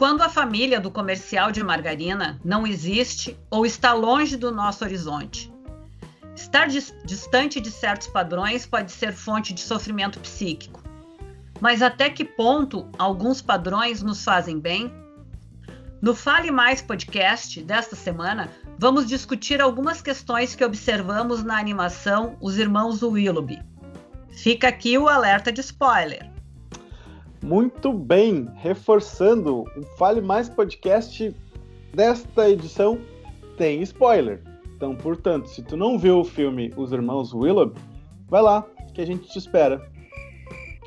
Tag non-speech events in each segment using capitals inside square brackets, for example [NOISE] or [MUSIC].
quando a família do comercial de margarina não existe ou está longe do nosso horizonte. Estar distante de certos padrões pode ser fonte de sofrimento psíquico. Mas até que ponto alguns padrões nos fazem bem? No Fale Mais podcast desta semana, vamos discutir algumas questões que observamos na animação Os Irmãos Willoughby. Fica aqui o alerta de spoiler. Muito bem, reforçando, o Fale Mais podcast desta edição tem spoiler. Então, portanto, se tu não viu o filme Os Irmãos Willoughby, vai lá, que a gente te espera.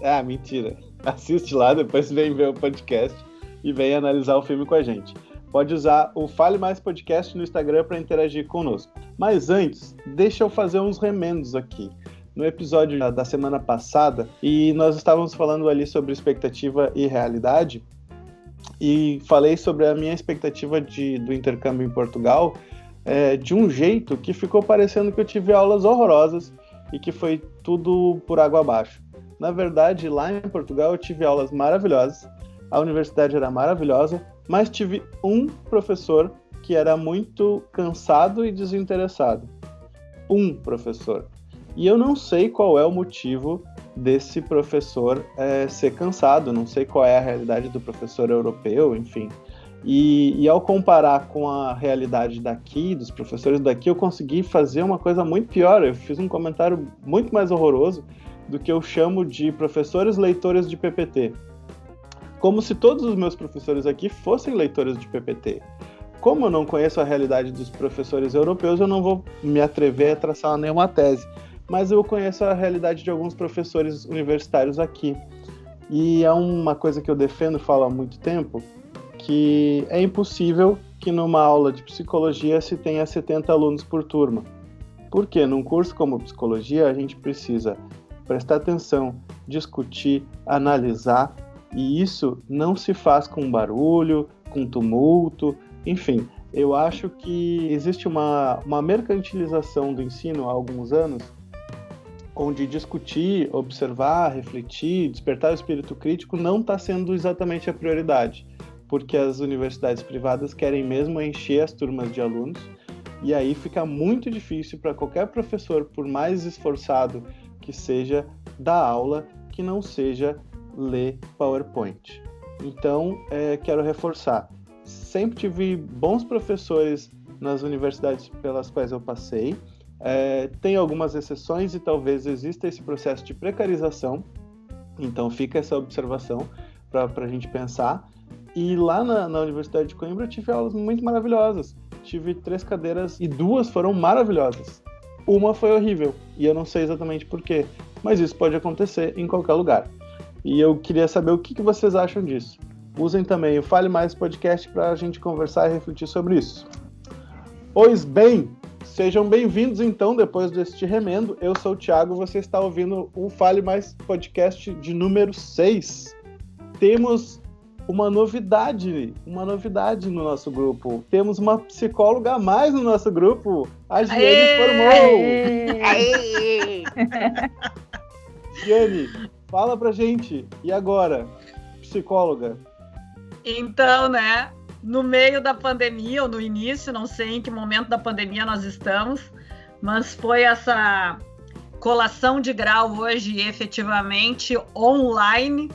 Ah, mentira. Assiste lá, depois vem ver o podcast e vem analisar o filme com a gente. Pode usar o Fale Mais Podcast no Instagram para interagir conosco. Mas antes, deixa eu fazer uns remendos aqui. No episódio da semana passada, e nós estávamos falando ali sobre expectativa e realidade, e falei sobre a minha expectativa de, do intercâmbio em Portugal é, de um jeito que ficou parecendo que eu tive aulas horrorosas e que foi tudo por água abaixo. Na verdade, lá em Portugal eu tive aulas maravilhosas, a universidade era maravilhosa, mas tive um professor que era muito cansado e desinteressado. Um professor. E eu não sei qual é o motivo desse professor é, ser cansado, não sei qual é a realidade do professor europeu, enfim. E, e, ao comparar com a realidade daqui, dos professores daqui, eu consegui fazer uma coisa muito pior. Eu fiz um comentário muito mais horroroso do que eu chamo de professores leitores de PPT como se todos os meus professores aqui fossem leitores de PPT. Como eu não conheço a realidade dos professores europeus, eu não vou me atrever a traçar nenhuma tese, mas eu conheço a realidade de alguns professores universitários aqui. E é uma coisa que eu defendo, falo há muito tempo, que é impossível que numa aula de psicologia se tenha 70 alunos por turma. Porque num curso como psicologia a gente precisa prestar atenção, discutir, analisar e isso não se faz com barulho, com tumulto, enfim. Eu acho que existe uma, uma mercantilização do ensino há alguns anos, onde discutir, observar, refletir, despertar o espírito crítico não está sendo exatamente a prioridade, porque as universidades privadas querem mesmo encher as turmas de alunos, e aí fica muito difícil para qualquer professor, por mais esforçado que seja, dar aula que não seja ler PowerPoint. Então, é, quero reforçar. Sempre tive bons professores nas universidades pelas quais eu passei. É, tem algumas exceções e talvez exista esse processo de precarização. Então, fica essa observação para a gente pensar. E lá na, na, Universidade de Coimbra eu tive aulas muito maravilhosas. Tive três cadeiras e duas foram maravilhosas. Uma foi horrível e eu não sei exatamente porquê, mas isso pode acontecer em qualquer lugar. E eu queria saber o que, que vocês acham disso. Usem também o Fale Mais Podcast para a gente conversar e refletir sobre isso. Pois bem, sejam bem-vindos então, depois deste remendo. Eu sou o Thiago, você está ouvindo o Fale Mais Podcast de número 6. Temos uma novidade, uma novidade no nosso grupo. Temos uma psicóloga a mais no nosso grupo. A Giane formou! Aê! [LAUGHS] Giane, Fala pra gente. E agora, psicóloga? Então, né? No meio da pandemia, ou no início, não sei em que momento da pandemia nós estamos, mas foi essa colação de grau hoje efetivamente online.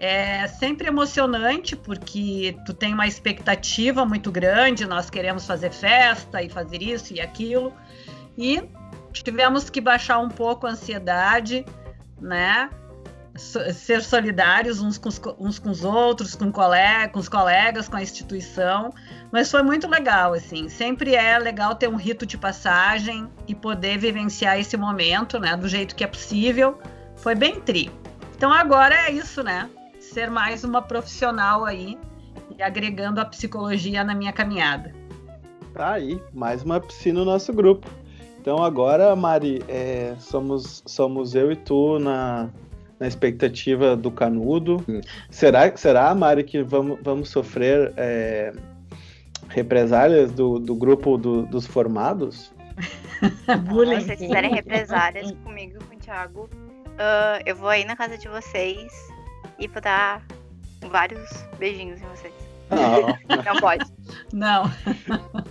É sempre emocionante porque tu tem uma expectativa muito grande, nós queremos fazer festa e fazer isso e aquilo. E tivemos que baixar um pouco a ansiedade, né? Ser solidários uns com os, uns com os outros, com, colega, com os colegas, com a instituição, mas foi muito legal, assim, sempre é legal ter um rito de passagem e poder vivenciar esse momento, né, do jeito que é possível, foi bem tri. Então agora é isso, né, ser mais uma profissional aí e agregando a psicologia na minha caminhada. Tá aí, mais uma piscina no nosso grupo. Então agora, Mari, é, somos, somos eu e tu na, na expectativa do canudo. Será, será Mari, que vamos, vamos sofrer é, represálias do, do grupo do, dos formados? [LAUGHS] Bullying. Se vocês fizerem represálias comigo com o Thiago, uh, eu vou aí na casa de vocês e vou dar vários beijinhos em vocês. Não, não pode. Não. [LAUGHS]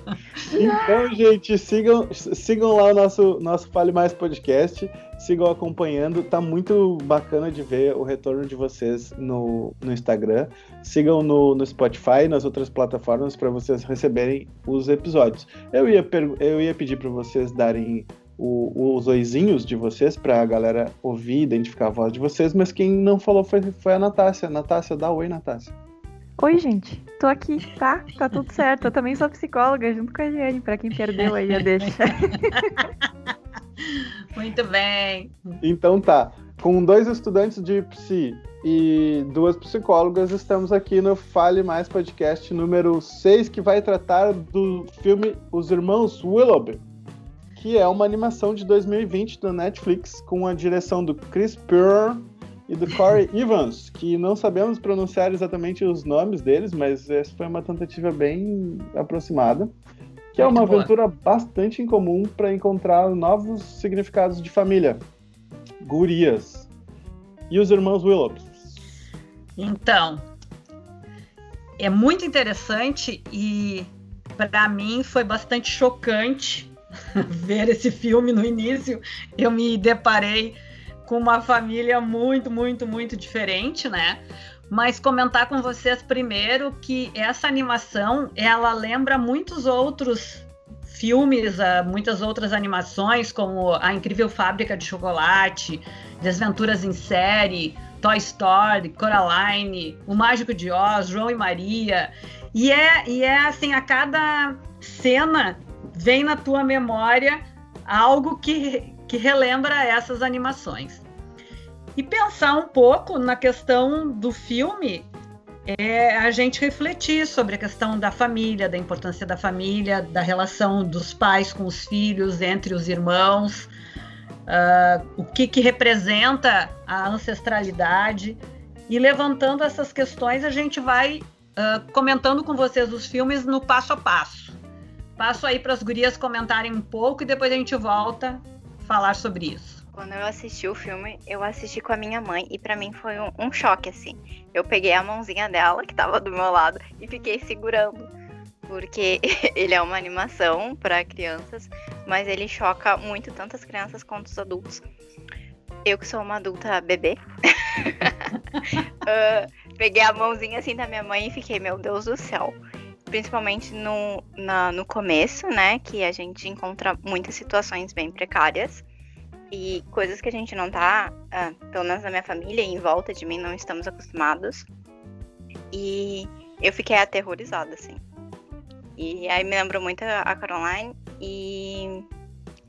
Então, gente, sigam, sigam lá o nosso, nosso Fale Mais podcast. Sigam acompanhando. Tá muito bacana de ver o retorno de vocês no, no Instagram. Sigam no, no Spotify, nas outras plataformas, para vocês receberem os episódios. Eu ia, eu ia pedir para vocês darem o, os oizinhos de vocês para a galera ouvir, identificar a voz de vocês, mas quem não falou foi, foi a Natácia. Natácia, dá oi, Natácia. Oi, gente. Tô aqui, tá? Tá tudo certo. Eu também sou psicóloga, junto com a Jane, pra quem perdeu aí a deixa. [LAUGHS] Muito bem. Então tá. Com dois estudantes de psi e duas psicólogas, estamos aqui no Fale Mais Podcast número 6, que vai tratar do filme Os Irmãos Willoughby, que é uma animação de 2020 da Netflix, com a direção do Chris Purr e do Corey Evans, que não sabemos pronunciar exatamente os nomes deles, mas essa foi uma tentativa bem aproximada. Que é uma boa. aventura bastante incomum para encontrar novos significados de família. Gurias. E os irmãos Willows. Então, é muito interessante e para mim foi bastante chocante [LAUGHS] ver esse filme no início. Eu me deparei com uma família muito, muito, muito diferente, né? Mas comentar com vocês primeiro que essa animação ela lembra muitos outros filmes, ah, muitas outras animações, como A Incrível Fábrica de Chocolate, Desventuras em Série, Toy Story, Coraline, O Mágico de Oz, João e Maria. E é, e é assim, a cada cena vem na tua memória algo que, que relembra essas animações. E pensar um pouco na questão do filme é a gente refletir sobre a questão da família, da importância da família, da relação dos pais com os filhos, entre os irmãos, uh, o que, que representa a ancestralidade. E levantando essas questões, a gente vai uh, comentando com vocês os filmes no passo a passo. Passo aí para as gurias comentarem um pouco e depois a gente volta falar sobre isso. Quando eu assisti o filme, eu assisti com a minha mãe e para mim foi um, um, choque, assim. Eu peguei a mãozinha dela, que tava do meu lado, e fiquei segurando. Porque [LAUGHS] ele é uma animação para crianças, mas ele choca muito tanto as crianças quanto os adultos. Eu que sou uma adulta bebê, uh, [LAUGHS] peguei a mãozinha assim da minha mãe e fiquei, meu Deus do céu principalmente no, na, no começo, né? Que a gente encontra muitas situações bem precárias e coisas que a gente não tá, uh, pelo menos na minha família e em volta de mim, não estamos acostumados. E eu fiquei aterrorizada, assim. E aí me lembrou muito a Caroline e,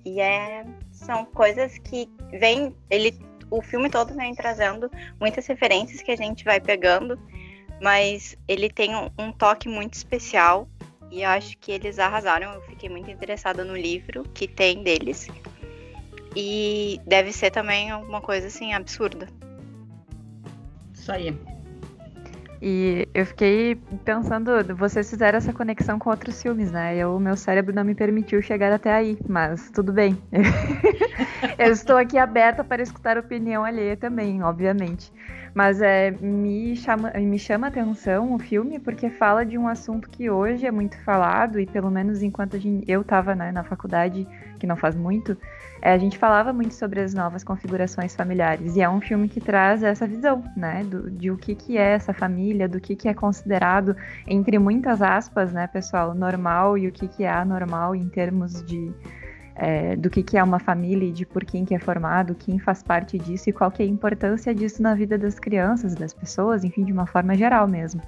e é, são coisas que vem, ele, o filme todo vem trazendo muitas referências que a gente vai pegando mas ele tem um, toque muito especial e acho que eles arrasaram. Eu fiquei muito interessada no livro que tem deles. E deve ser também alguma coisa assim absurda. Isso aí. E eu fiquei pensando, vocês fizeram essa conexão com outros filmes, né? O meu cérebro não me permitiu chegar até aí, mas tudo bem. [LAUGHS] eu estou aqui aberta para escutar opinião alheia também, obviamente. Mas é, me, chama, me chama a atenção o filme porque fala de um assunto que hoje é muito falado, e pelo menos enquanto eu estava né, na faculdade, que não faz muito, a gente falava muito sobre as novas configurações familiares. E é um filme que traz essa visão, né? Do, de o que, que é essa família, do que, que é considerado, entre muitas aspas, né, pessoal, normal e o que, que é anormal em termos de é, do que, que é uma família e de por quem que é formado, quem faz parte disso e qual que é a importância disso na vida das crianças, das pessoas, enfim, de uma forma geral mesmo.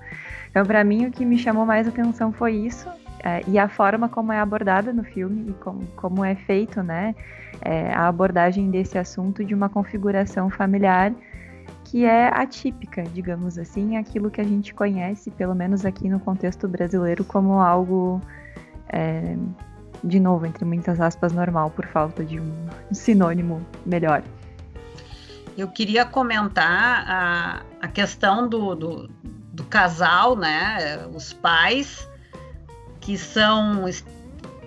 Então, para mim, o que me chamou mais atenção foi isso é, e a forma como é abordada no filme e como, como é feito, né, é, a abordagem desse assunto de uma configuração familiar que é atípica, digamos assim, aquilo que a gente conhece, pelo menos aqui no contexto brasileiro, como algo é, de novo, entre muitas aspas, normal, por falta de um sinônimo melhor. Eu queria comentar a, a questão do, do, do casal, né? Os pais que são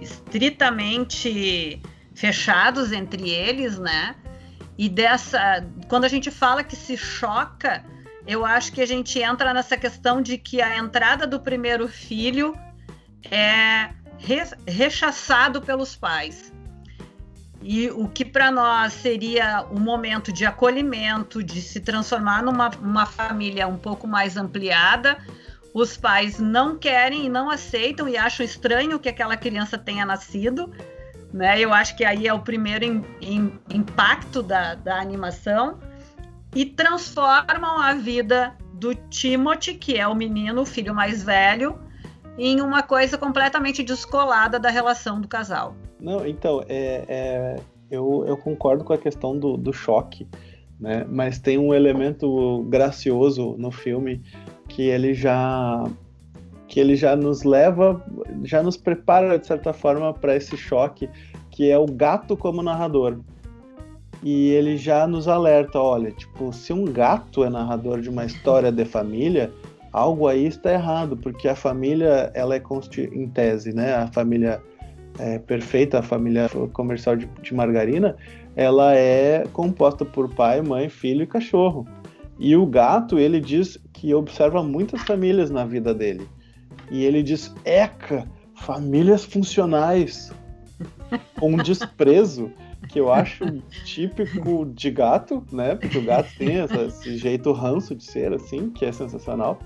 estritamente fechados entre eles, né? E dessa, quando a gente fala que se choca, eu acho que a gente entra nessa questão de que a entrada do primeiro filho é rechaçado pelos pais. E o que para nós seria um momento de acolhimento, de se transformar numa uma família um pouco mais ampliada, os pais não querem e não aceitam e acham estranho que aquela criança tenha nascido. Né? Eu acho que aí é o primeiro in, in, impacto da, da animação e transformam a vida do Timothy, que é o menino, o filho mais velho, em uma coisa completamente descolada da relação do casal. Não, então, é, é eu, eu concordo com a questão do, do choque, né? Mas tem um elemento gracioso no filme que ele já que ele já nos leva, já nos prepara de certa forma para esse choque, que é o gato como narrador. E ele já nos alerta, olha, tipo, se um gato é narrador de uma história de família, algo aí está errado, porque a família, ela é em tese, né? A família é, perfeita, a família comercial de, de margarina, ela é composta por pai, mãe, filho e cachorro. E o gato, ele diz que observa muitas famílias na vida dele. E ele diz: Eca, famílias funcionais. Com um desprezo que eu acho típico de gato, né? Porque o gato tem esse jeito ranço de ser, assim, que é sensacional.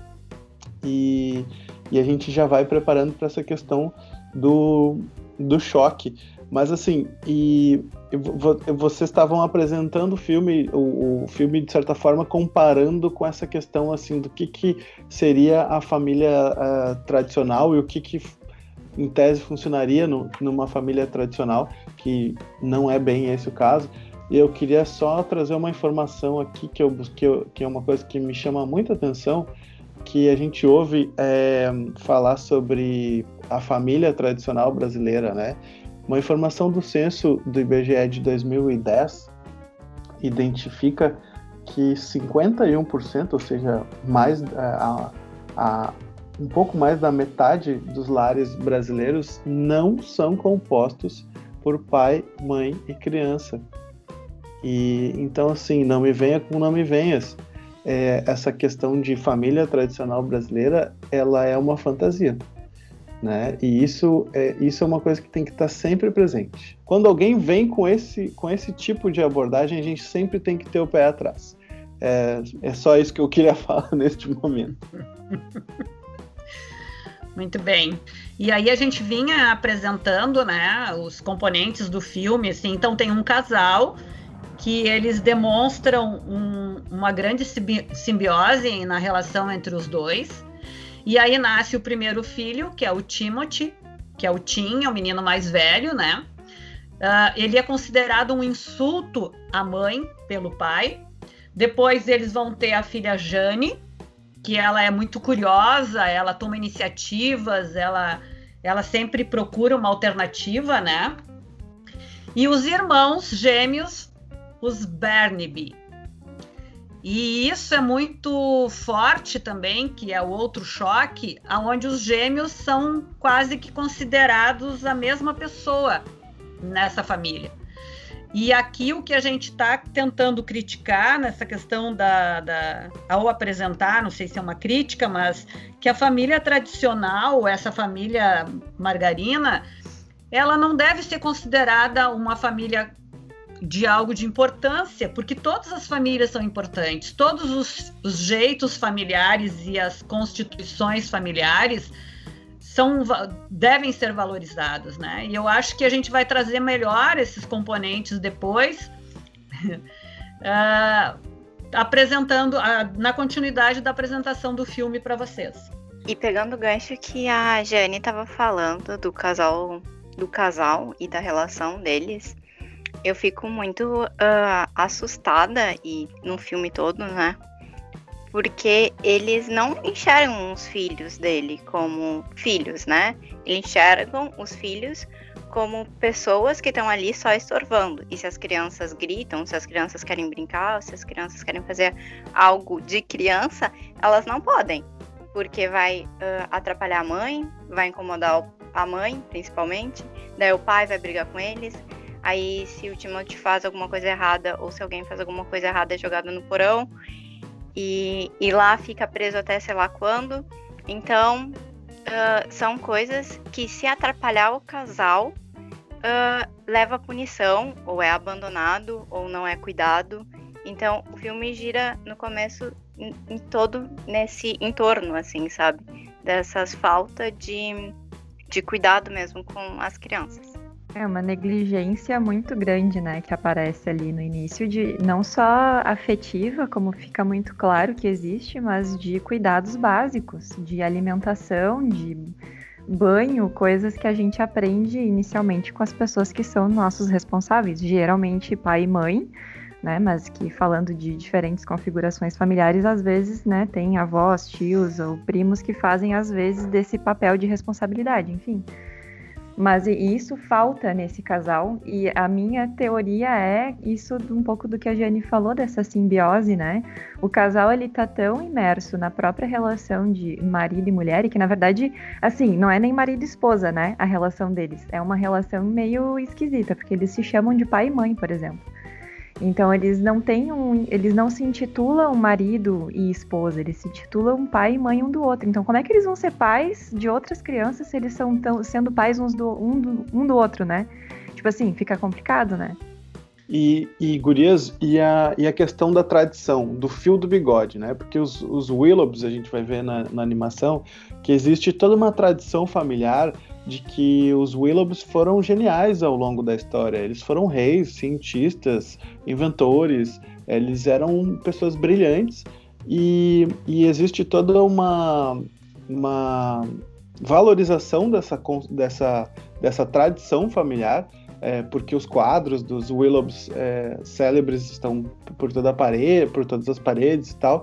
E, e a gente já vai preparando para essa questão do, do choque. Mas assim, e vocês estavam apresentando o filme, o, o, filme de certa forma comparando com essa questão assim do que, que seria a família uh, tradicional e o que, que em tese funcionaria no, numa família tradicional, que não é bem esse o caso. E eu queria só trazer uma informação aqui que eu busquei, que é uma coisa que me chama muita atenção, que a gente ouve é, falar sobre a família tradicional brasileira, né? Uma informação do censo do IBGE de 2010 identifica que 51%, ou seja, mais é, a, a, um pouco mais da metade dos lares brasileiros não são compostos por pai, mãe e criança. E então assim, não me venha com não me venhas. É, essa questão de família tradicional brasileira, ela é uma fantasia né? E isso é, isso é uma coisa que tem que estar sempre presente. Quando alguém vem com esse, com esse tipo de abordagem, a gente sempre tem que ter o pé atrás. É, é só isso que eu queria [LAUGHS] falar neste momento. [LAUGHS] Muito bem. E aí a gente vinha apresentando, né, os componentes do filme, assim. Então tem um casal que eles demonstram um, uma grande simbiose na relação entre os dois. E aí nasce o primeiro filho, que é o Timothy, que é o Tim, é o menino mais velho, né? Uh, ele é considerado um insulto à mãe pelo pai. Depois eles vão ter a filha Jane, que ela é muito curiosa, ela toma iniciativas, ela, ela sempre procura uma alternativa, né? E os irmãos gêmeos, os Bernaby, e isso é muito forte também, que é o outro choque, aonde os gêmeos são quase que considerados a mesma pessoa nessa família. E aqui o que a gente está tentando criticar nessa questão da, da, ao apresentar, não sei se é uma crítica, mas que a família tradicional, essa família margarina, ela não deve ser considerada uma família de algo de importância, porque todas as famílias são importantes, todos os, os jeitos familiares e as constituições familiares são, devem ser valorizados, né? E eu acho que a gente vai trazer melhor esses componentes depois, uh, [LAUGHS] apresentando na continuidade da apresentação do filme para vocês. E pegando o gancho que a Jane estava falando do casal, do casal e da relação deles, eu fico muito uh, assustada e no filme todo, né? Porque eles não enxergam os filhos dele como filhos, né? Eles enxergam os filhos como pessoas que estão ali só estorvando. E se as crianças gritam, se as crianças querem brincar, se as crianças querem fazer algo de criança, elas não podem. Porque vai uh, atrapalhar a mãe, vai incomodar a mãe, principalmente. Daí o pai vai brigar com eles. Aí, se o Timothy faz alguma coisa errada, ou se alguém faz alguma coisa errada, é jogado no porão. e, e lá fica preso até sei lá quando. Então, uh, são coisas que, se atrapalhar o casal, uh, leva a punição, ou é abandonado, ou não é cuidado. Então, o filme gira no começo em, em todo nesse entorno, assim, sabe? Dessas falta de, de cuidado mesmo com as crianças. É uma negligência muito grande, né, que aparece ali no início, de não só afetiva, como fica muito claro que existe, mas de cuidados básicos, de alimentação, de banho, coisas que a gente aprende inicialmente com as pessoas que são nossos responsáveis, geralmente pai e mãe, né, mas que falando de diferentes configurações familiares, às vezes, né, tem avós, tios ou primos que fazem às vezes desse papel de responsabilidade, enfim. Mas isso falta nesse casal, e a minha teoria é isso um pouco do que a Jane falou dessa simbiose, né? O casal ele tá tão imerso na própria relação de marido e mulher, e que na verdade, assim, não é nem marido e esposa, né? A relação deles. É uma relação meio esquisita, porque eles se chamam de pai e mãe, por exemplo. Então eles não têm um, eles não se intitulam marido e esposa, eles se intitulam pai e mãe um do outro. Então como é que eles vão ser pais de outras crianças se eles são tão, sendo pais uns do, um, do, um do outro, né? Tipo assim, fica complicado, né? E, e Gurias, e a, e a questão da tradição, do fio do bigode, né? Porque os, os Willobs, a gente vai ver na, na animação, que existe toda uma tradição familiar de que os Willobs foram geniais ao longo da história. Eles foram reis, cientistas, inventores, eles eram pessoas brilhantes e, e existe toda uma, uma valorização dessa, dessa, dessa tradição familiar, é, porque os quadros dos Willobs é, célebres estão por toda a parede, por todas as paredes e tal,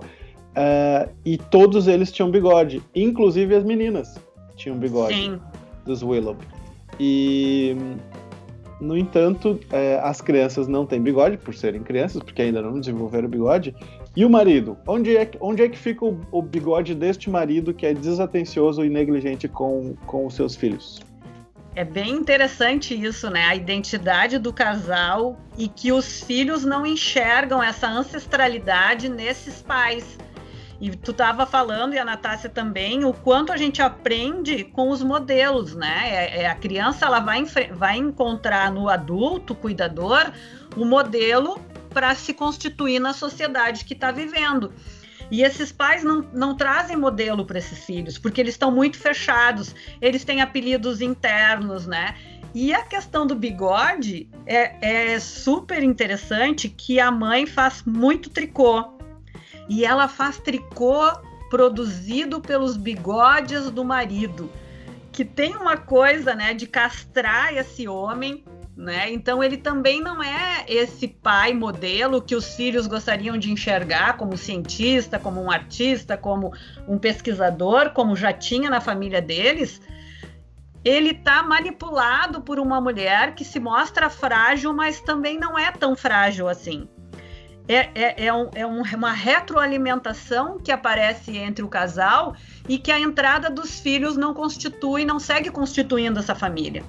é, e todos eles tinham bigode, inclusive as meninas tinham bigode. Sim dos Willow. E, no entanto, é, as crianças não têm bigode, por serem crianças, porque ainda não desenvolveram bigode. E o marido? Onde é, onde é que fica o, o bigode deste marido que é desatencioso e negligente com, com os seus filhos? É bem interessante isso, né? A identidade do casal e que os filhos não enxergam essa ancestralidade nesses pais. E tu estava falando, e a Natácia também, o quanto a gente aprende com os modelos, né? É, é, a criança ela vai, vai encontrar no adulto cuidador o modelo para se constituir na sociedade que está vivendo. E esses pais não, não trazem modelo para esses filhos, porque eles estão muito fechados, eles têm apelidos internos, né? E a questão do bigode é, é super interessante que a mãe faz muito tricô e ela faz tricô produzido pelos bigodes do marido, que tem uma coisa, né, de castrar esse homem, né? Então ele também não é esse pai modelo que os filhos gostariam de enxergar como cientista, como um artista, como um pesquisador, como já tinha na família deles. Ele está manipulado por uma mulher que se mostra frágil, mas também não é tão frágil assim é, é, é, um, é um, uma retroalimentação que aparece entre o casal e que a entrada dos filhos não constitui, não segue constituindo essa família.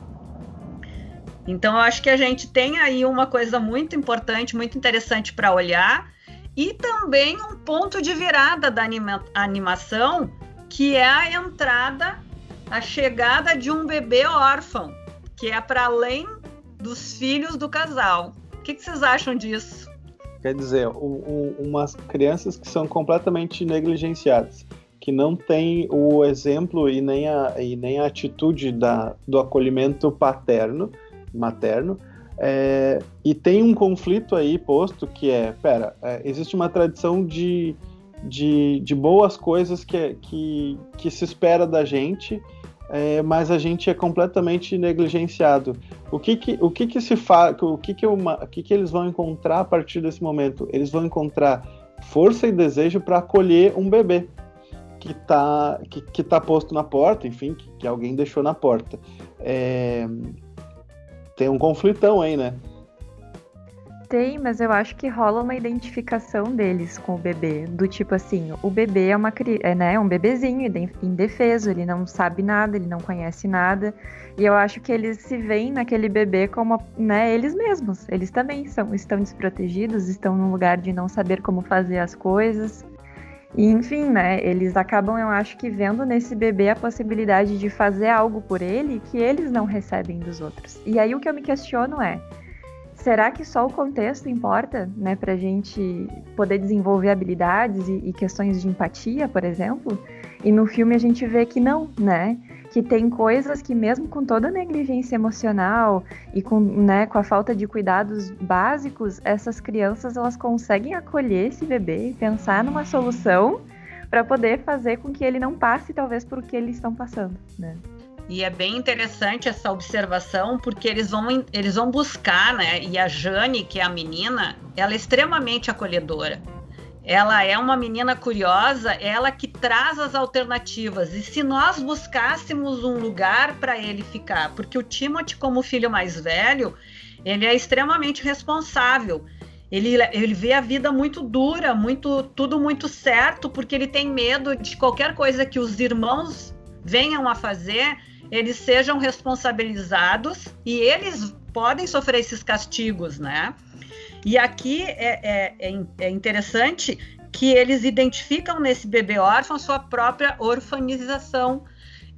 Então, eu acho que a gente tem aí uma coisa muito importante, muito interessante para olhar, e também um ponto de virada da anima animação, que é a entrada, a chegada de um bebê órfão, que é para além dos filhos do casal. O que, que vocês acham disso? Quer dizer, um, um, umas crianças que são completamente negligenciadas, que não têm o exemplo e nem a, e nem a atitude da, do acolhimento paterno, materno, é, e tem um conflito aí posto que é, pera, é, existe uma tradição de, de, de boas coisas que, que, que se espera da gente, é, mas a gente é completamente negligenciado. O que que, o que, que se faz, o que que, uma, o que que eles vão encontrar a partir desse momento? Eles vão encontrar força e desejo para acolher um bebê que está que, que tá posto na porta, enfim, que, que alguém deixou na porta. É, tem um conflitão aí, né? Tem, mas eu acho que rola uma identificação deles com o bebê. Do tipo assim, o bebê é uma é, né, um bebezinho indefeso, ele não sabe nada, ele não conhece nada. E eu acho que eles se veem naquele bebê como né, eles mesmos. Eles também são, estão desprotegidos, estão num lugar de não saber como fazer as coisas. E, enfim, né, eles acabam, eu acho que vendo nesse bebê a possibilidade de fazer algo por ele que eles não recebem dos outros. E aí o que eu me questiono é, será que só o contexto importa, né, pra gente poder desenvolver habilidades e, e questões de empatia, por exemplo? E no filme a gente vê que não, né? que tem coisas que mesmo com toda a negligência emocional e com, né, com a falta de cuidados básicos, essas crianças elas conseguem acolher esse bebê e pensar numa solução para poder fazer com que ele não passe talvez por que eles estão passando, né? E é bem interessante essa observação, porque eles vão, eles vão buscar, né? E a Jane, que é a menina, ela é extremamente acolhedora ela é uma menina curiosa, ela que traz as alternativas. E se nós buscássemos um lugar para ele ficar, porque o Timothy, como filho mais velho, ele é extremamente responsável. Ele, ele vê a vida muito dura, muito tudo muito certo, porque ele tem medo de qualquer coisa que os irmãos venham a fazer, eles sejam responsabilizados e eles podem sofrer esses castigos, né? E aqui é, é, é, é interessante que eles identificam nesse bebê órfão sua própria orfanização.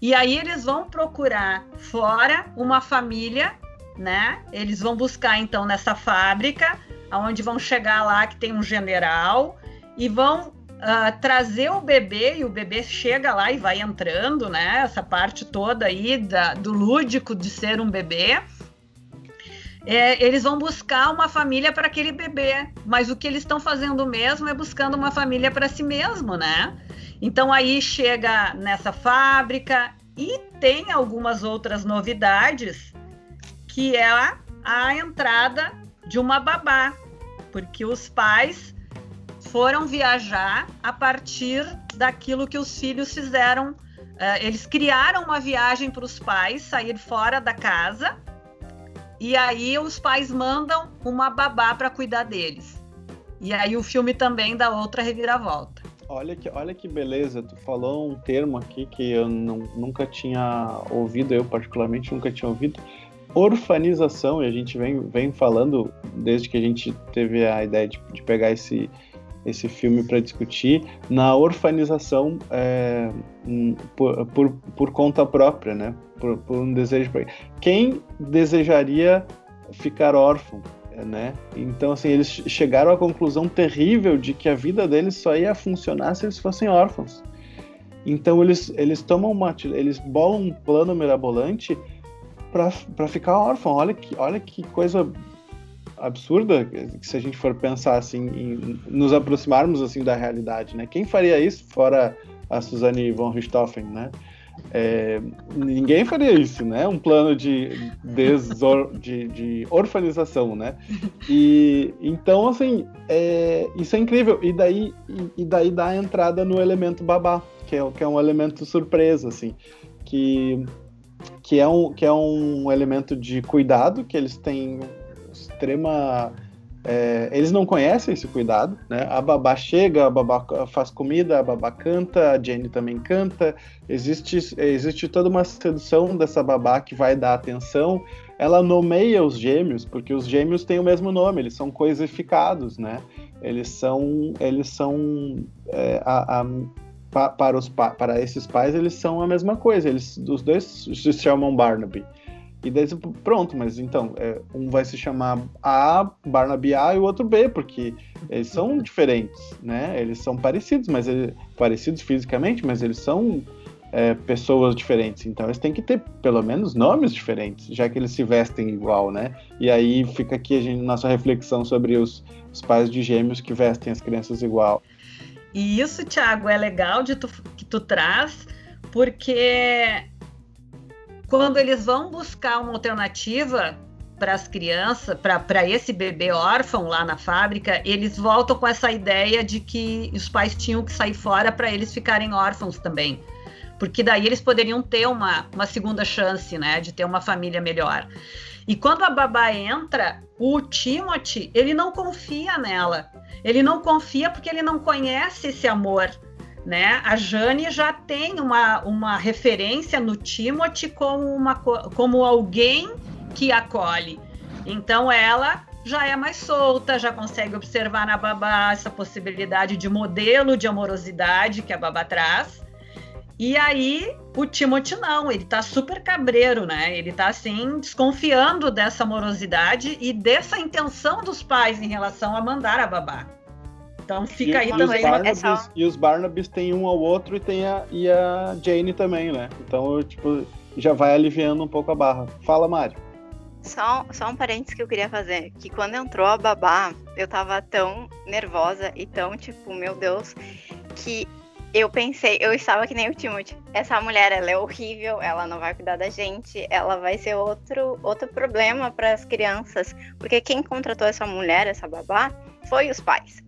E aí eles vão procurar fora uma família, né? Eles vão buscar então nessa fábrica, aonde vão chegar lá que tem um general e vão uh, trazer o bebê e o bebê chega lá e vai entrando, né? Essa parte toda aí da, do lúdico de ser um bebê é, eles vão buscar uma família para aquele bebê, mas o que eles estão fazendo mesmo é buscando uma família para si mesmo, né? Então aí chega nessa fábrica e tem algumas outras novidades, que é a, a entrada de uma babá, porque os pais foram viajar a partir daquilo que os filhos fizeram. Uh, eles criaram uma viagem para os pais sair fora da casa e aí os pais mandam uma babá para cuidar deles. E aí o filme também dá outra reviravolta. Olha que, olha que beleza, tu falou um termo aqui que eu nunca tinha ouvido, eu particularmente nunca tinha ouvido, orfanização, e a gente vem, vem falando desde que a gente teve a ideia de, de pegar esse, esse filme para discutir, na orfanização é, por, por, por, conta própria, né? Por, por um desejo. Quem desejaria ficar órfão? Né? Então, assim, eles chegaram à conclusão terrível de que a vida deles só ia funcionar se eles fossem órfãos. Então, eles, eles tomam uma. Eles bolam um plano mirabolante para ficar órfão. Olha que, olha que coisa absurda se a gente for pensar assim em nos aproximarmos assim da realidade, né? Quem faria isso fora a Suzanne von Richthofen, né? É, ninguém faria isso, né? Um plano de, desor, de, de orfanização, né? E então assim, é, isso é incrível. E daí, e daí dá a entrada no elemento babá, que é, que é um elemento surpresa, assim, que que é um que é um elemento de cuidado que eles têm extrema. É, eles não conhecem esse cuidado, né? A babá chega, a babá faz comida, a babá canta, a Jenny também canta. Existe, existe toda uma sedução dessa babá que vai dar atenção. Ela nomeia os gêmeos, porque os gêmeos têm o mesmo nome, eles são coisificados, né? Eles são, eles são é, a, a, para, os, para esses pais, eles são a mesma coisa. Eles, os dois se chamam Barnaby. E daí, pronto, mas então, é, um vai se chamar A, Barnaby A e o outro B, porque eles são diferentes, né? Eles são parecidos, mas eles, parecidos fisicamente, mas eles são é, pessoas diferentes. Então, eles têm que ter pelo menos nomes diferentes, já que eles se vestem igual, né? E aí fica aqui a gente, nossa reflexão sobre os, os pais de gêmeos que vestem as crianças igual. E isso, Thiago, é legal de tu, que tu traz, porque quando eles vão buscar uma alternativa para as crianças, para esse bebê órfão lá na fábrica, eles voltam com essa ideia de que os pais tinham que sair fora para eles ficarem órfãos também. Porque daí eles poderiam ter uma, uma segunda chance, né, de ter uma família melhor. E quando a babá entra, o Timothy, ele não confia nela. Ele não confia porque ele não conhece esse amor né? A Jane já tem uma, uma referência no Timothy como, uma, como alguém que acolhe. Então ela já é mais solta, já consegue observar na babá essa possibilidade de modelo de amorosidade que a babá traz. E aí o Timothy não, ele tá super cabreiro, né? Ele tá assim desconfiando dessa amorosidade e dessa intenção dos pais em relação a mandar a babá. Então fica e, aí e também. Os Barnabys, é só... E os Barnabys tem um ao outro e tem a, e a Jane também, né? Então, tipo, já vai aliviando um pouco a barra. Fala, Mário. Só, só um parênteses que eu queria fazer, que quando entrou a babá, eu tava tão nervosa e tão, tipo, meu Deus, que eu pensei, eu estava que nem o Timothy. Essa mulher, ela é horrível, ela não vai cuidar da gente, ela vai ser outro, outro problema para as crianças. Porque quem contratou essa mulher, essa babá, foi os pais.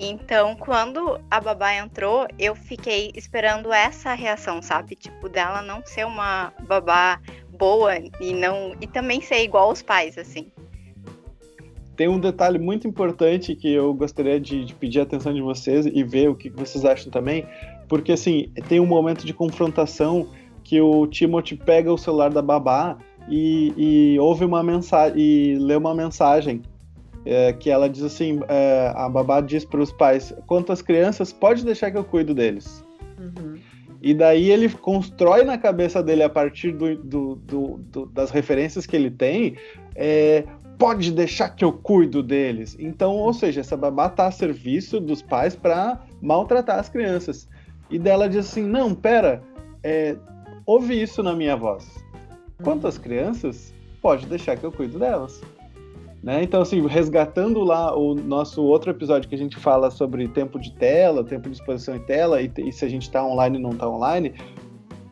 Então, quando a babá entrou, eu fiquei esperando essa reação, sabe? Tipo, dela não ser uma babá boa e não e também ser igual aos pais, assim. Tem um detalhe muito importante que eu gostaria de, de pedir a atenção de vocês e ver o que vocês acham também, porque assim, tem um momento de confrontação que o Timothy pega o celular da babá e, e ouve uma mensagem e lê uma mensagem é, que ela diz assim, é, a babá diz para os pais, quanto às crianças, pode deixar que eu cuido deles. Uhum. E daí ele constrói na cabeça dele, a partir do, do, do, das referências que ele tem, é, pode deixar que eu cuido deles. Então, ou seja, essa babá tá a serviço dos pais para maltratar as crianças. E dela diz assim: não, pera, é, ouve isso na minha voz. Quanto às crianças, pode deixar que eu cuido delas. Né? Então, assim, resgatando lá o nosso outro episódio que a gente fala sobre tempo de tela, tempo de exposição em tela, e, e se a gente está online ou não está online,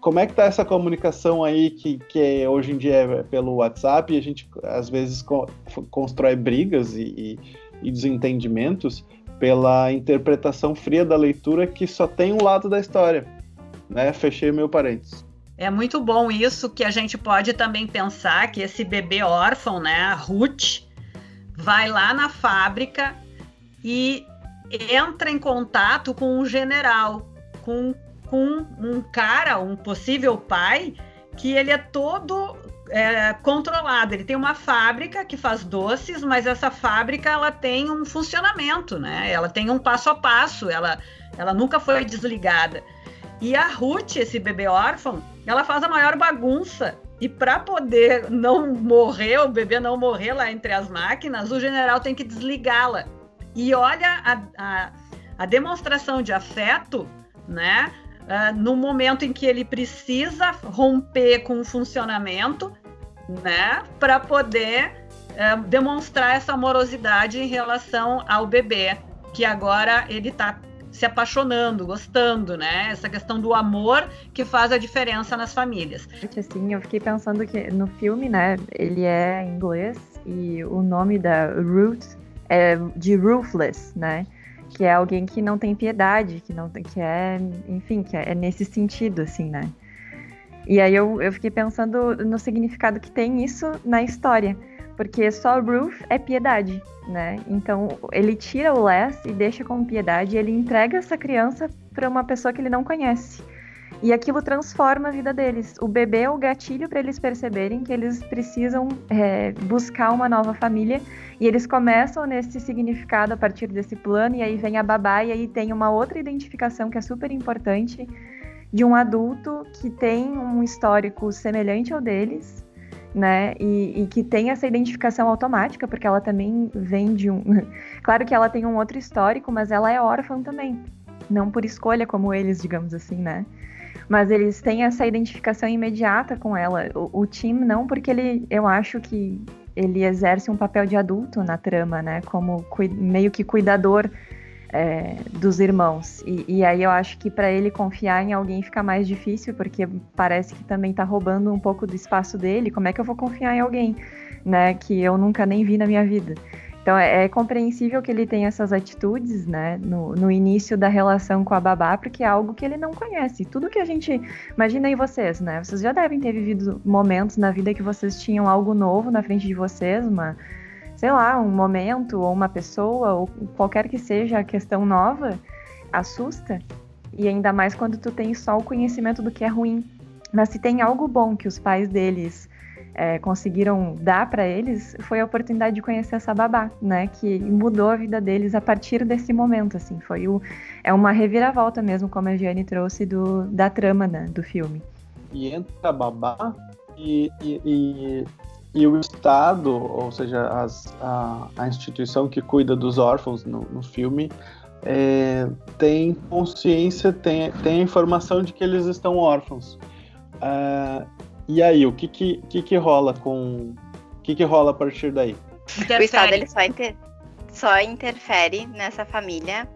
como é que tá essa comunicação aí que, que é, hoje em dia é pelo WhatsApp e a gente às vezes co constrói brigas e, e, e, desentendimentos pela interpretação fria da leitura que só tem um lado da história, né? Fechei meu parênteses. É muito bom isso que a gente pode também pensar que esse bebê órfão, né, Ruth, vai lá na fábrica e entra em contato com um general, com com um cara, um possível pai, que ele é todo é, controlado. Ele tem uma fábrica que faz doces, mas essa fábrica ela tem um funcionamento, né? Ela tem um passo a passo, ela, ela nunca foi desligada. E a Ruth, esse bebê órfão, ela faz a maior bagunça. E para poder não morrer, o bebê não morrer lá entre as máquinas, o general tem que desligá-la. E olha a, a, a demonstração de afeto, né? uh, no momento em que ele precisa romper com o funcionamento, né, para poder uh, demonstrar essa amorosidade em relação ao bebê, que agora ele está se apaixonando, gostando, né? Essa questão do amor que faz a diferença nas famílias. Assim, eu fiquei pensando que no filme, né, ele é em inglês e o nome da Ruth é de Ruthless, né? que é alguém que não tem piedade, que não que é, enfim, que é, nesse sentido, assim, né? E aí eu, eu fiquei pensando no significado que tem isso na história, porque só Ruth é piedade, né? Então ele tira o Les e deixa como piedade, e ele entrega essa criança para uma pessoa que ele não conhece. E aquilo transforma a vida deles. O bebê é o gatilho para eles perceberem que eles precisam é, buscar uma nova família. E eles começam nesse significado a partir desse plano, e aí vem a babá, e aí tem uma outra identificação que é super importante de um adulto que tem um histórico semelhante ao deles, né? E, e, que tem essa identificação automática, porque ela também vem de um. [LAUGHS] claro que ela tem um outro histórico, mas ela é órfã também. Não por escolha como eles, digamos assim, né? mas eles têm essa identificação imediata com ela. O, o Tim não, porque ele, eu acho que ele exerce um papel de adulto na trama, né? Como meio que cuidador é, dos irmãos. E, e, aí eu acho que para ele confiar em alguém fica mais difícil, porque parece que também tá roubando um pouco do espaço dele. Como é que eu vou confiar em alguém, né? Que eu nunca nem vi na minha vida. Então é, é, compreensível que ele tenha essas atitudes, né, no, no, início da relação com a babá, porque é algo que ele não conhece. Tudo que a gente. Imagina aí vocês, né? Vocês já devem ter vivido momentos na vida que vocês tinham algo novo na frente de vocês, uma. Sei lá, um momento, ou uma pessoa, ou qualquer que seja a questão nova, assusta. E ainda mais quando tu tem só o conhecimento do que é ruim. Mas se tem algo bom que os pais deles é, conseguiram dar para eles foi a oportunidade de conhecer essa babá, né? Que mudou a vida deles a partir desse momento, assim. Foi o, é uma reviravolta mesmo, como a Gianni trouxe do, da trama né, do filme. E entra a babá e, e, e, e o Estado, ou seja, as, a, a, instituição que cuida dos órfãos no, no filme, é, tem consciência, tem, tem a informação de que eles estão órfãos. Uh, e aí, o que que, que, que rola com. O que, que rola a partir daí? Interfere. O Estado ele só, inter... só interfere nessa família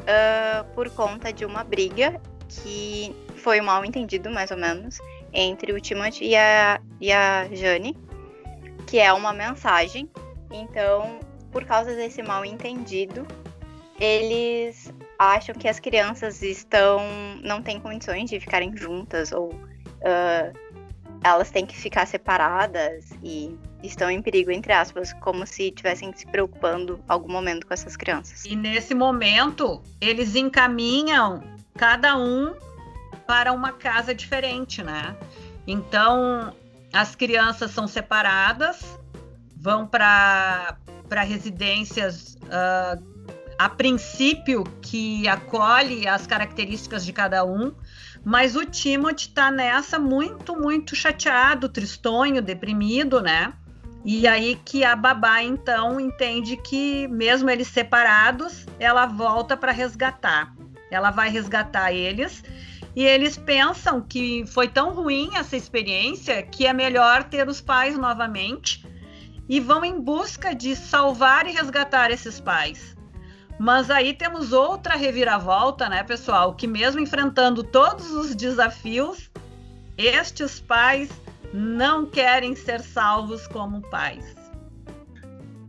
uh, por conta de uma briga que foi um mal entendido, mais ou menos, entre o Timothy e a, e a Jane, que é uma mensagem. Então, por causa desse mal entendido, eles acham que as crianças estão não têm condições de ficarem juntas ou uh, elas têm que ficar separadas e estão em perigo, entre aspas, como se estivessem se preocupando algum momento com essas crianças. E nesse momento, eles encaminham cada um para uma casa diferente, né? Então, as crianças são separadas, vão para residências uh, a princípio que acolhe as características de cada um, mas o Timothy tá nessa muito, muito chateado, tristonho, deprimido, né? E aí que a babá então entende que mesmo eles separados, ela volta para resgatar. Ela vai resgatar eles e eles pensam que foi tão ruim essa experiência que é melhor ter os pais novamente e vão em busca de salvar e resgatar esses pais. Mas aí temos outra reviravolta, né, pessoal? Que mesmo enfrentando todos os desafios, estes pais não querem ser salvos como pais.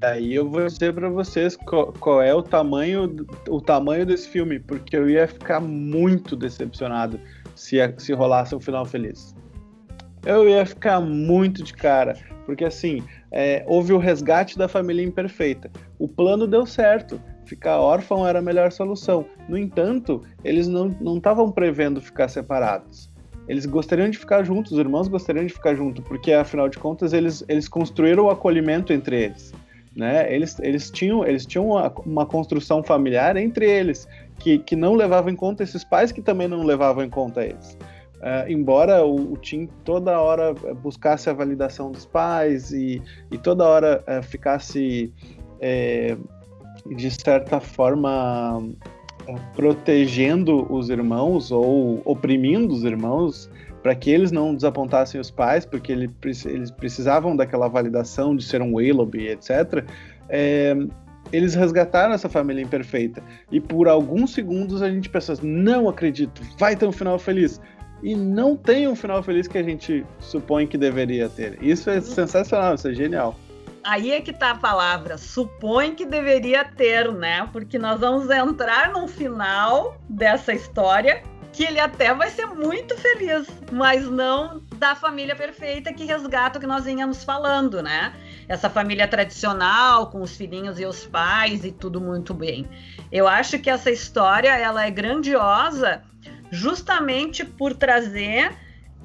Aí eu vou dizer para vocês qual, qual, é o tamanho, o tamanho desse filme, porque eu ia ficar muito decepcionado se, se rolasse um final feliz. Eu ia ficar muito de cara, porque assim, é, houve o resgate da família imperfeita. O plano deu certo ficar órfão era a melhor solução. No entanto, eles não estavam prevendo ficar separados. Eles gostariam de ficar juntos, os irmãos gostariam de ficar juntos, porque afinal de contas eles, eles construíram o acolhimento entre eles. Né? Eles, eles tinham, eles tinham uma, uma construção familiar entre eles, que, que não levava em conta esses pais que também não levavam em conta eles. Uh, embora o, o Tim toda hora buscasse a validação dos pais e, e toda hora uh, ficasse é, de certa forma, protegendo os irmãos ou oprimindo os irmãos para que eles não desapontassem os pais, porque ele, eles precisavam daquela validação de ser um Willoughby, etc. É, eles resgataram essa família imperfeita. E por alguns segundos a gente pensa, não acredito, vai ter um final feliz. E não tem um final feliz que a gente supõe que deveria ter. Isso é sensacional, isso é genial aí é que tá a palavra. Supõe que deveria ter, né? Porque nós vamos entrar no final dessa história que ele até vai ser muito feliz, mas não da família perfeita que resgata o que nós vinhamos falando, né? Essa família tradicional, com os filhinhos e os pais e tudo muito bem. Eu acho que essa história ela é grandiosa justamente por trazer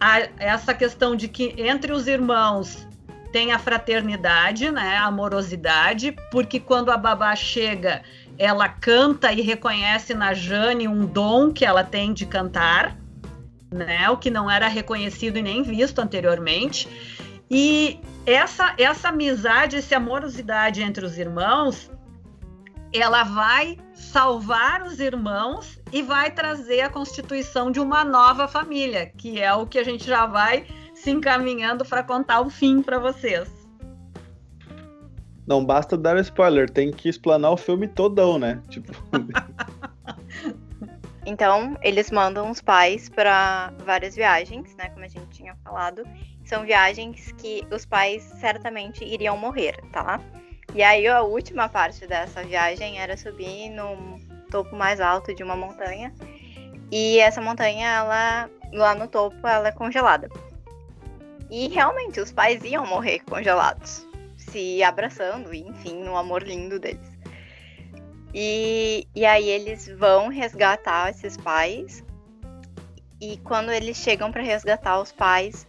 a, essa questão de que entre os irmãos tem a fraternidade, né, a amorosidade, porque quando a babá chega, ela canta e reconhece na Jane um dom que ela tem de cantar, né, o que não era reconhecido e nem visto anteriormente. E essa essa amizade, essa amorosidade entre os irmãos, ela vai salvar os irmãos e vai trazer a constituição de uma nova família, que é o que a gente já vai se encaminhando para contar o fim para vocês. Não basta dar spoiler, tem que explanar o filme todão, né? Tipo. [LAUGHS] então, eles mandam os pais para várias viagens, né? Como a gente tinha falado. São viagens que os pais certamente iriam morrer, tá? E aí a última parte dessa viagem era subir no topo mais alto de uma montanha. E essa montanha, ela lá no topo, ela é congelada. E realmente os pais iam morrer congelados, se abraçando, enfim, no amor lindo deles. E, e aí eles vão resgatar esses pais. E quando eles chegam para resgatar os pais,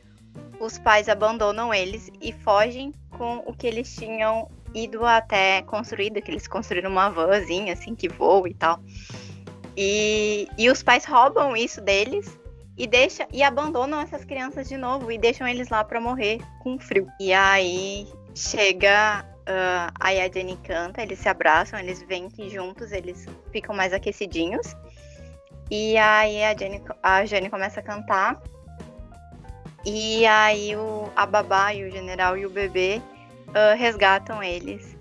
os pais abandonam eles e fogem com o que eles tinham ido até construído, que eles construíram uma vanzinha assim que voa e tal. E, e os pais roubam isso deles e deixa e abandonam essas crianças de novo e deixam eles lá para morrer com frio. E aí chega uh, aí a Jenny canta, eles se abraçam, eles vêm que juntos eles ficam mais aquecidinhos. E aí a Jenny, a Jenny começa a cantar. E aí o, a babá e o general e o bebê uh, resgatam eles.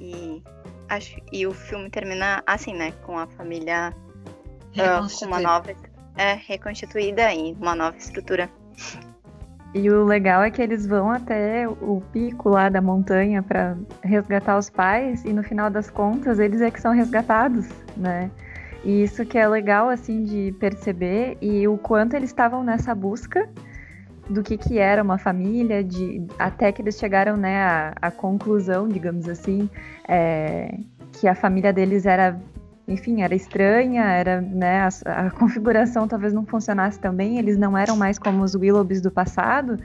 E, acho, e o filme termina assim, né? Com a família uh, com uma nova. É, reconstituída e uma nova estrutura. E o legal é que eles vão até o pico lá da montanha para resgatar os pais e no final das contas eles é que são resgatados, né? E isso que é legal assim de perceber e o quanto eles estavam nessa busca do que, que era uma família, de, até que eles chegaram né, à, à conclusão, digamos assim, é, que a família deles era, enfim, era estranha, era, né, a, a, [LAUGHS] configuração talvez não funcionasse tão bem, eles não eram mais como os Willoughbys do passado,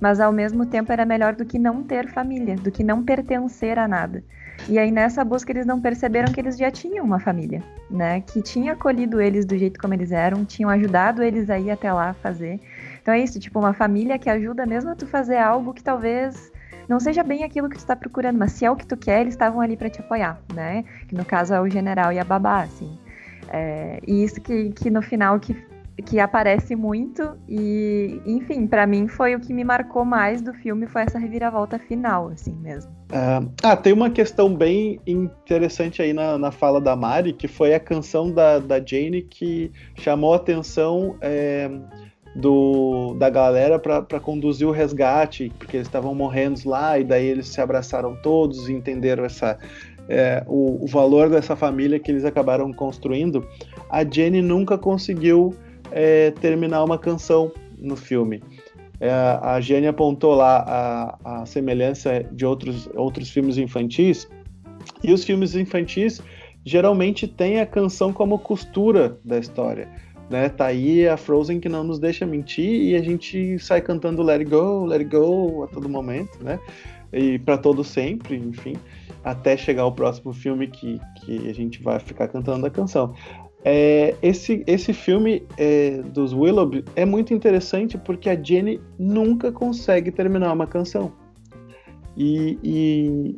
mas ao mesmo tempo era melhor do que não ter família, do que não pertencer a nada. E aí nessa busca eles não perceberam que eles já tinham uma família, né, que tinha acolhido eles do jeito como eles eram, tinham ajudado eles a ir até lá fazer. Então é isso, tipo, uma família que ajuda mesmo a tu fazer algo que talvez não seja bem aquilo que tu está procurando, mas se é o que tu quer, eles estavam ali para te apoiar, né? Que no caso é o general e a babá, assim. É, e isso que, que no final que, que aparece muito e, enfim, para mim foi o que me marcou mais do filme, foi essa reviravolta final, assim mesmo. Uh, ah, tem uma questão bem interessante aí na, na fala da Mari, que foi a canção da, da Jane que chamou a atenção... É do, da galera para conduzir o resgate, porque eles estavam morrendo lá, e daí eles se abraçaram todos e entenderam essa, é, o, o, valor dessa família que eles acabaram construindo. A Jenny nunca conseguiu é, terminar uma canção no filme. É, a Jenny apontou lá a, a semelhança de outros, outros filmes infantis, e os filmes infantis geralmente têm a canção como costura da história né? Tá aí a Frozen que não nos deixa mentir e a gente sai cantando Let It Go, Let It Go a todo momento, né? E para todo sempre, enfim, até chegar o próximo filme que, que a gente vai ficar cantando a canção. É, esse, esse filme é, dos Willoughby é muito interessante porque a Jenny nunca consegue terminar uma canção. E, e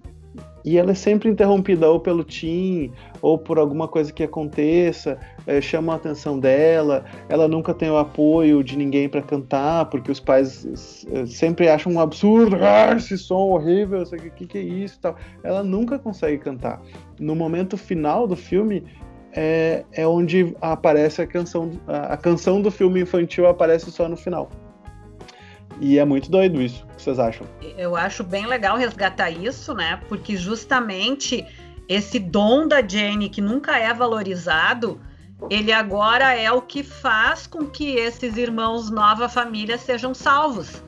e ela é sempre interrompida ou pelo Tim, ou por alguma coisa que aconteça, é, chama a atenção dela. Ela nunca tem o apoio de ninguém para cantar, porque os pais é, sempre acham um absurdo, ah, esse som horrível, o que, que é isso tal. Ela nunca consegue cantar. No momento final do filme, é, é onde aparece a canção, a, a canção do filme infantil aparece só no final. E é muito doido isso. O que vocês acham? Eu acho bem legal resgatar isso, né? Porque justamente esse dom da Jane, que nunca é valorizado, ele agora é o que faz com que esses irmãos nova família sejam salvos.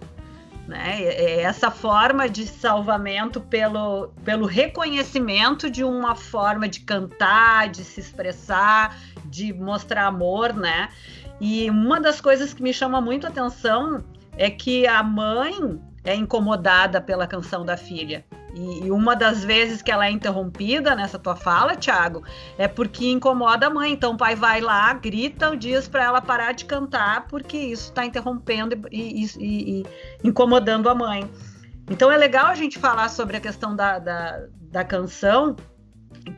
Né? É essa forma de salvamento pelo, pelo reconhecimento de uma forma de cantar, de se expressar, de mostrar amor, né? E uma das coisas que me chama muito atenção é que a mãe é incomodada pela canção da filha. E, e, uma das vezes que ela é interrompida nessa tua fala, Thiago, é porque incomoda a mãe. Então o pai vai lá, grita, diz para ela parar de cantar, porque isso está interrompendo e, e, e, incomodando a mãe. Então é legal a gente falar sobre a questão da, da, da canção,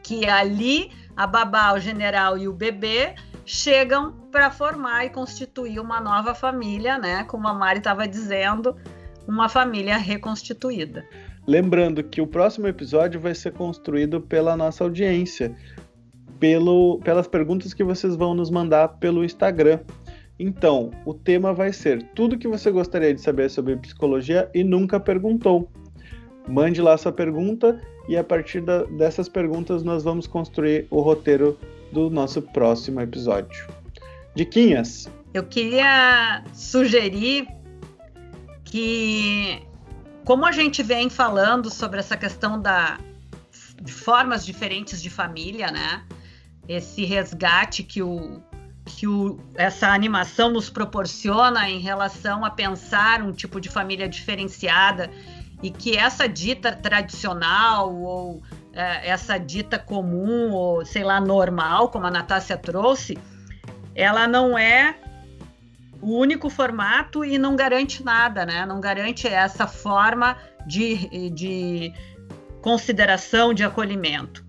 que ali a babá, o general e o bebê chegam para formar e constituir uma nova família, né? Como a Mari estava dizendo, uma família reconstituída. Lembrando que o próximo episódio vai ser construído pela nossa audiência, pelo, pelas perguntas que vocês vão nos mandar pelo Instagram. Então, o tema vai ser tudo que você gostaria de saber sobre psicologia e nunca perguntou. Mande lá sua pergunta e a partir da, dessas perguntas nós vamos construir o roteiro do nosso próximo episódio. Diquinhas. Eu queria sugerir que, como a gente vem falando sobre essa questão da de formas diferentes de família, né? Esse resgate que o que o, essa animação nos proporciona em relação a pensar um tipo de família diferenciada e que essa dita tradicional ou essa dita comum ou sei lá normal, como a Natácia trouxe, ela não é o único formato e não garante nada, né? Não garante essa forma de, de consideração, de acolhimento.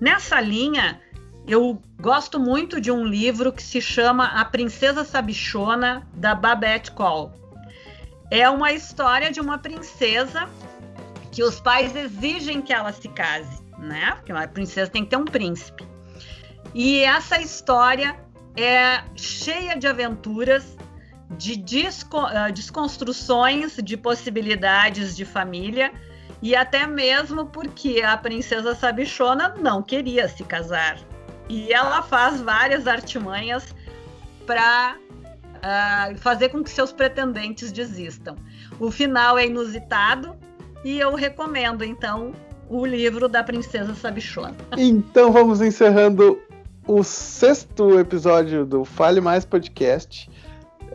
Nessa linha, eu gosto muito de um livro que se chama A Princesa Sabichona, da Babette Cole. É uma história de uma princesa que os pais exigem que ela se case, né? Porque uma princesa tem que ter um príncipe. E essa história é cheia de aventuras, de ah, desconstruções de possibilidades de família e até mesmo porque a princesa Sabichona não queria se casar. E ela faz várias artimanhas para uh, ah, fazer com que seus pretendentes desistam. O final é inusitado e eu recomendo, então, o livro da Princesa Sabichona. [LAUGHS] Então vamos encerrando o sexto episódio do Fale Mais Podcast.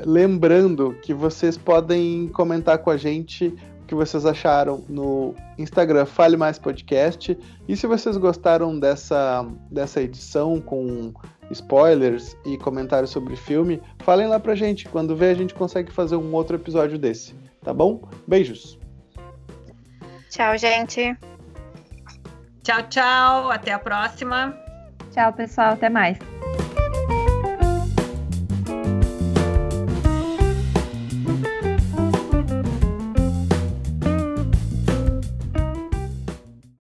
Lembrando que vocês podem comentar com a gente o que vocês acharam no Instagram Fale Mais Podcast. E se vocês gostaram dessa, dessa edição com spoilers e comentários sobre filme, falem lá pra gente. Quando vê, a gente consegue fazer um outro episódio desse. Tá bom? Beijos. Tchau, gente. Tchau, tchau. Até a próxima. Tchau, pessoal. Até mais.